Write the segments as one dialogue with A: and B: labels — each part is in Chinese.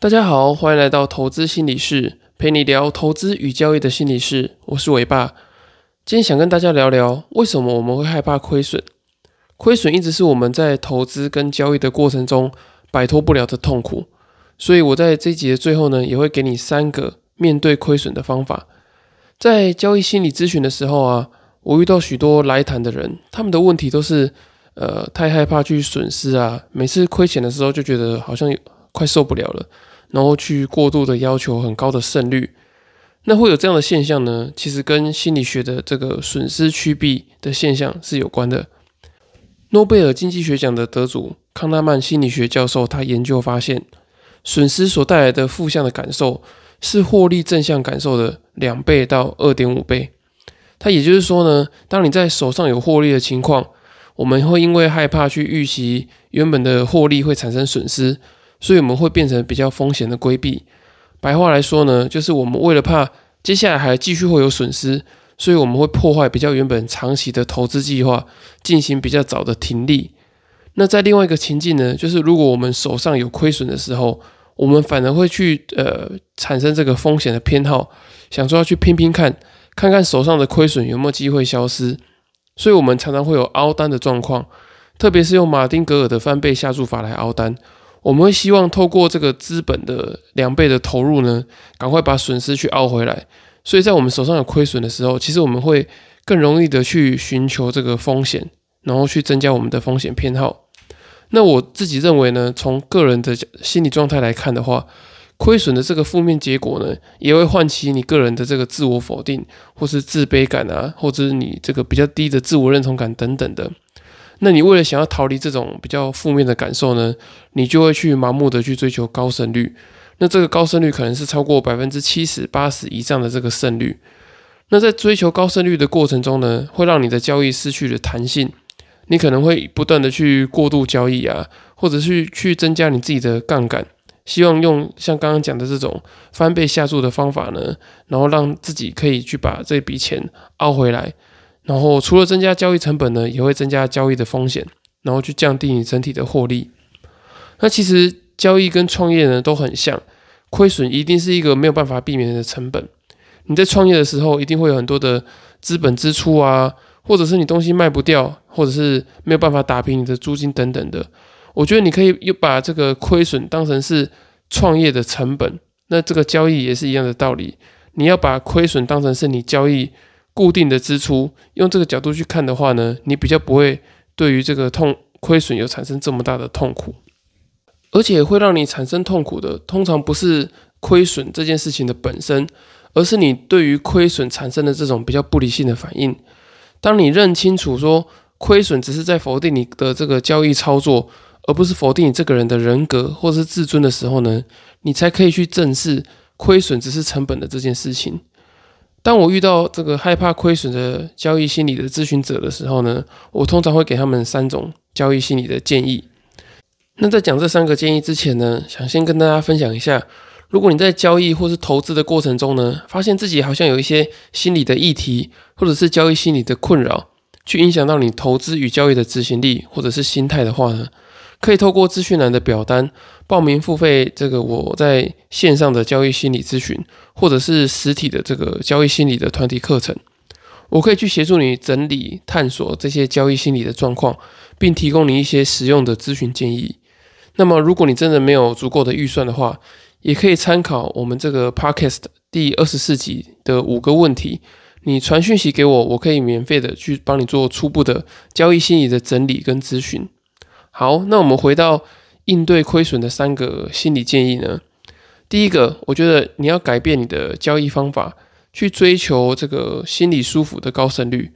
A: 大家好，欢迎来到投资心理室，陪你聊投资与交易的心理室。我是伟爸，今天想跟大家聊聊为什么我们会害怕亏损。亏损一直是我们在投资跟交易的过程中摆脱不了的痛苦，所以我在这一集的最后呢，也会给你三个面对亏损的方法。在交易心理咨询的时候啊，我遇到许多来谈的人，他们的问题都是，呃，太害怕去损失啊，每次亏钱的时候就觉得好像快受不了了。然后去过度的要求很高的胜率，那会有这样的现象呢？其实跟心理学的这个损失趋避的现象是有关的。诺贝尔经济学奖的得主康纳曼心理学教授，他研究发现，损失所带来的负向的感受是获利正向感受的两倍到二点五倍。他也就是说呢，当你在手上有获利的情况，我们会因为害怕去预期原本的获利会产生损失。所以我们会变成比较风险的规避。白话来说呢，就是我们为了怕接下来还继续会有损失，所以我们会破坏比较原本长期的投资计划，进行比较早的停利。那在另外一个情境呢，就是如果我们手上有亏损的时候，我们反而会去呃产生这个风险的偏好，想说要去拼拼看，看看手上的亏损有没有机会消失。所以我们常常会有凹单的状况，特别是用马丁格尔的翻倍下注法来凹单。我们会希望透过这个资本的两倍的投入呢，赶快把损失去熬回来。所以在我们手上有亏损的时候，其实我们会更容易的去寻求这个风险，然后去增加我们的风险偏好。那我自己认为呢，从个人的心理状态来看的话，亏损的这个负面结果呢，也会唤起你个人的这个自我否定，或是自卑感啊，或者是你这个比较低的自我认同感等等的。那你为了想要逃离这种比较负面的感受呢，你就会去盲目的去追求高胜率。那这个高胜率可能是超过百分之七十八十以上的这个胜率。那在追求高胜率的过程中呢，会让你的交易失去了弹性。你可能会不断的去过度交易啊，或者是去增加你自己的杠杆，希望用像刚刚讲的这种翻倍下注的方法呢，然后让自己可以去把这笔钱凹回来。然后除了增加交易成本呢，也会增加交易的风险，然后去降低你整体的获利。那其实交易跟创业呢都很像，亏损一定是一个没有办法避免的成本。你在创业的时候，一定会有很多的资本支出啊，或者是你东西卖不掉，或者是没有办法打平你的租金等等的。我觉得你可以又把这个亏损当成是创业的成本，那这个交易也是一样的道理。你要把亏损当成是你交易。固定的支出，用这个角度去看的话呢，你比较不会对于这个痛亏损有产生这么大的痛苦，而且会让你产生痛苦的，通常不是亏损这件事情的本身，而是你对于亏损产生的这种比较不理性的反应。当你认清楚说亏损只是在否定你的这个交易操作，而不是否定你这个人的人格或是自尊的时候呢，你才可以去正视亏损只是成本的这件事情。当我遇到这个害怕亏损的交易心理的咨询者的时候呢，我通常会给他们三种交易心理的建议。那在讲这三个建议之前呢，想先跟大家分享一下，如果你在交易或是投资的过程中呢，发现自己好像有一些心理的议题，或者是交易心理的困扰，去影响到你投资与交易的执行力或者是心态的话呢？可以透过资讯栏的表单报名付费，这个我在线上的交易心理咨询，或者是实体的这个交易心理的团体课程，我可以去协助你整理探索这些交易心理的状况，并提供你一些实用的咨询建议。那么，如果你真的没有足够的预算的话，也可以参考我们这个 podcast 第二十四集的五个问题，你传讯息给我，我可以免费的去帮你做初步的交易心理的整理跟咨询。好，那我们回到应对亏损的三个心理建议呢。第一个，我觉得你要改变你的交易方法，去追求这个心理舒服的高胜率。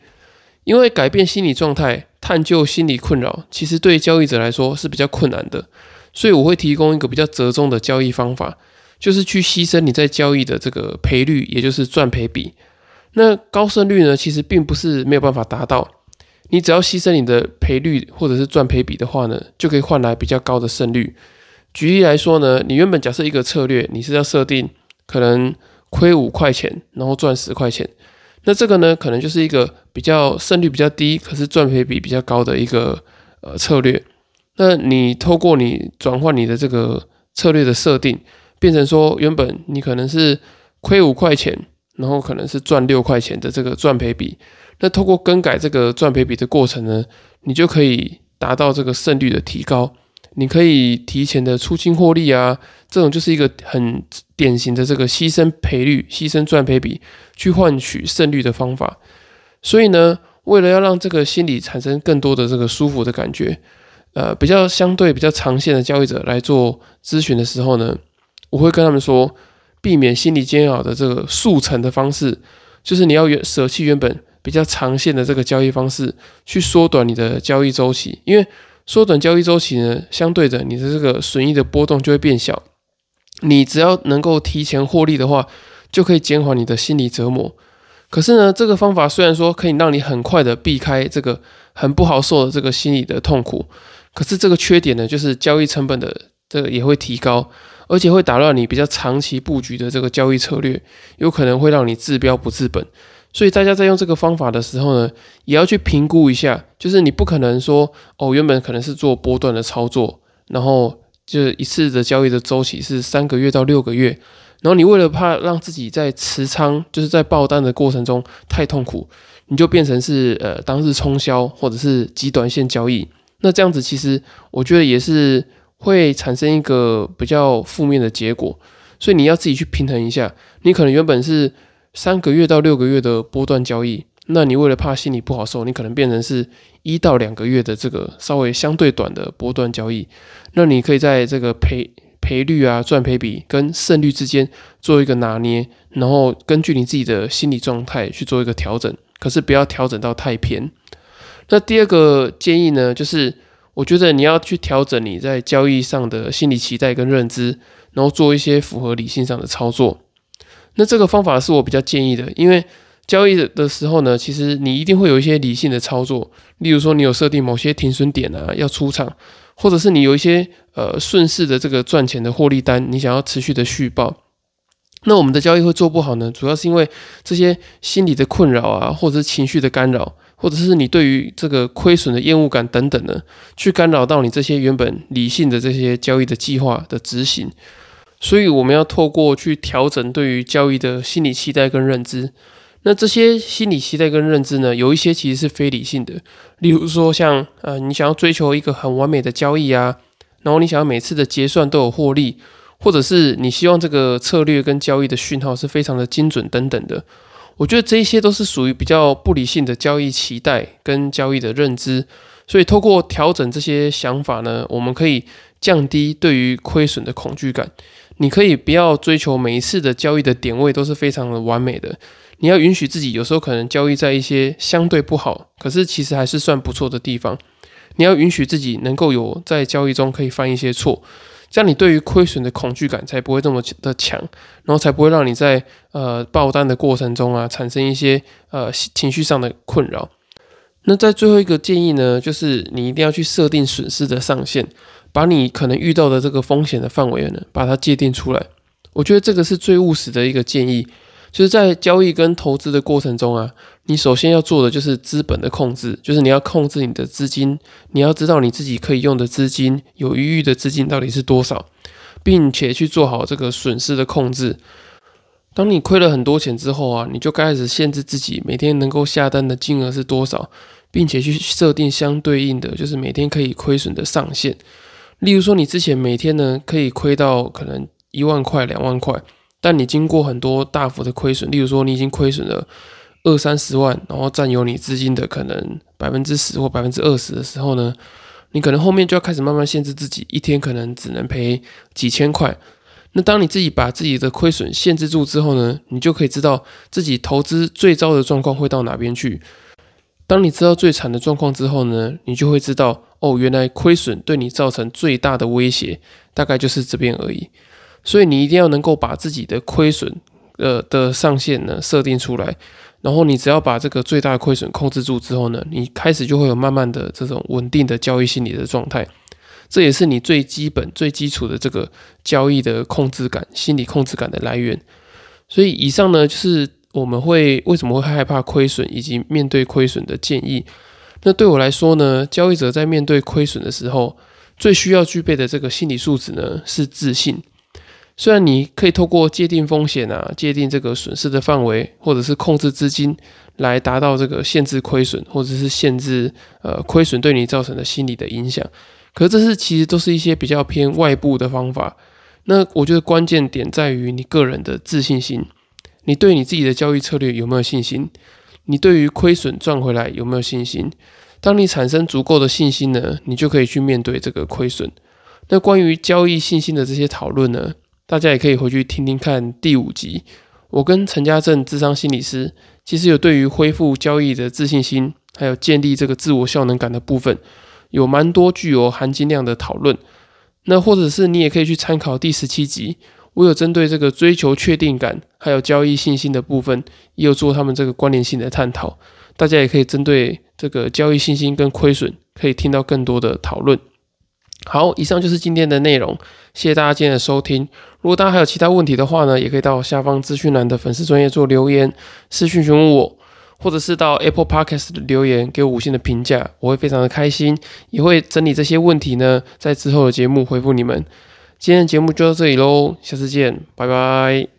A: 因为改变心理状态、探究心理困扰，其实对交易者来说是比较困难的。所以我会提供一个比较折中的交易方法，就是去牺牲你在交易的这个赔率，也就是赚赔比。那高胜率呢，其实并不是没有办法达到。你只要牺牲你的赔率或者是赚赔比的话呢，就可以换来比较高的胜率。举例来说呢，你原本假设一个策略，你是要设定可能亏五块钱，然后赚十块钱，那这个呢，可能就是一个比较胜率比较低，可是赚赔比比较高的一个呃策略。那你透过你转换你的这个策略的设定，变成说原本你可能是亏五块钱，然后可能是赚六块钱的这个赚赔比。那透过更改这个赚赔比的过程呢，你就可以达到这个胜率的提高。你可以提前的出清获利啊，这种就是一个很典型的这个牺牲赔率、牺牲赚赔比去换取胜率的方法。所以呢，为了要让这个心理产生更多的这个舒服的感觉，呃，比较相对比较长线的交易者来做咨询的时候呢，我会跟他们说，避免心理煎熬的这个速成的方式，就是你要原舍弃原本比较长线的这个交易方式，去缩短你的交易周期，因为。缩短交易周期呢，相对的，你的这个损益的波动就会变小。你只要能够提前获利的话，就可以减缓你的心理折磨。可是呢，这个方法虽然说可以让你很快的避开这个很不好受的这个心理的痛苦，可是这个缺点呢，就是交易成本的这个也会提高，而且会打乱你比较长期布局的这个交易策略，有可能会让你治标不治本。所以大家在用这个方法的时候呢，也要去评估一下，就是你不可能说哦，原本可能是做波段的操作，然后就一次的交易的周期是三个月到六个月，然后你为了怕让自己在持仓，就是在爆单的过程中太痛苦，你就变成是呃当日冲销或者是极短线交易，那这样子其实我觉得也是会产生一个比较负面的结果，所以你要自己去平衡一下，你可能原本是。三个月到六个月的波段交易，那你为了怕心里不好受，你可能变成是一到两个月的这个稍微相对短的波段交易。那你可以在这个赔赔率啊、赚赔比跟胜率之间做一个拿捏，然后根据你自己的心理状态去做一个调整。可是不要调整到太偏。那第二个建议呢，就是我觉得你要去调整你在交易上的心理期待跟认知，然后做一些符合理性上的操作。那这个方法是我比较建议的，因为交易的时候呢，其实你一定会有一些理性的操作，例如说你有设定某些停损点啊，要出场，或者是你有一些呃顺势的这个赚钱的获利单，你想要持续的续报。那我们的交易会做不好呢，主要是因为这些心理的困扰啊，或者是情绪的干扰，或者是你对于这个亏损的厌恶感等等呢，去干扰到你这些原本理性的这些交易的计划的执行。所以我们要透过去调整对于交易的心理期待跟认知。那这些心理期待跟认知呢，有一些其实是非理性的。例如说，像呃，你想要追求一个很完美的交易啊，然后你想要每次的结算都有获利，或者是你希望这个策略跟交易的讯号是非常的精准等等的。我觉得这些都是属于比较不理性的交易期待跟交易的认知。所以透过调整这些想法呢，我们可以降低对于亏损的恐惧感。你可以不要追求每一次的交易的点位都是非常的完美的，你要允许自己有时候可能交易在一些相对不好，可是其实还是算不错的地方。你要允许自己能够有在交易中可以犯一些错，这样你对于亏损的恐惧感才不会这么的强，然后才不会让你在呃爆单的过程中啊产生一些呃情绪上的困扰。那在最后一个建议呢，就是你一定要去设定损失的上限。把你可能遇到的这个风险的范围呢，把它界定出来。我觉得这个是最务实的一个建议，就是在交易跟投资的过程中啊，你首先要做的就是资本的控制，就是你要控制你的资金，你要知道你自己可以用的资金，有余裕的资金到底是多少，并且去做好这个损失的控制。当你亏了很多钱之后啊，你就开始限制自己每天能够下单的金额是多少，并且去设定相对应的，就是每天可以亏损的上限。例如说，你之前每天呢可以亏到可能一万块、两万块，但你经过很多大幅的亏损，例如说你已经亏损了二三十万，然后占有你资金的可能百分之十或百分之二十的时候呢，你可能后面就要开始慢慢限制自己，一天可能只能赔几千块。那当你自己把自己的亏损限制住之后呢，你就可以知道自己投资最糟的状况会到哪边去。当你知道最惨的状况之后呢，你就会知道哦，原来亏损对你造成最大的威胁大概就是这边而已。所以你一定要能够把自己的亏损呃的上限呢设定出来，然后你只要把这个最大的亏损控制住之后呢，你开始就会有慢慢的这种稳定的交易心理的状态。这也是你最基本最基础的这个交易的控制感、心理控制感的来源。所以以上呢就是。我们会为什么会害怕亏损，以及面对亏损的建议？那对我来说呢，交易者在面对亏损的时候，最需要具备的这个心理素质呢是自信。虽然你可以透过界定风险啊，界定这个损失的范围，或者是控制资金，来达到这个限制亏损，或者是限制呃亏损对你造成的心理的影响。可是这是其实都是一些比较偏外部的方法。那我觉得关键点在于你个人的自信心，你对你自己的交易策略有没有信心？你对于亏损赚回来有没有信心？当你产生足够的信心呢，你就可以去面对这个亏损。那关于交易信心的这些讨论呢？大家也可以回去听听看第五集，我跟陈家正智商心理师，其实有对于恢复交易的自信心，还有建立这个自我效能感的部分，有蛮多具有含金量的讨论。那或者是你也可以去参考第十七集，我有针对这个追求确定感，还有交易信心的部分，也有做他们这个关联性的探讨。大家也可以针对这个交易信心跟亏损，可以听到更多的讨论。好，以上就是今天的内容，谢谢大家今天的收听。如果大家还有其他问题的话呢，也可以到下方资讯栏的粉丝专业做留言，私讯询问我，或者是到 Apple Podcast 的留言给我五星的评价，我会非常的开心，也会整理这些问题呢，在之后的节目回复你们。今天的节目就到这里喽，下次见，拜拜。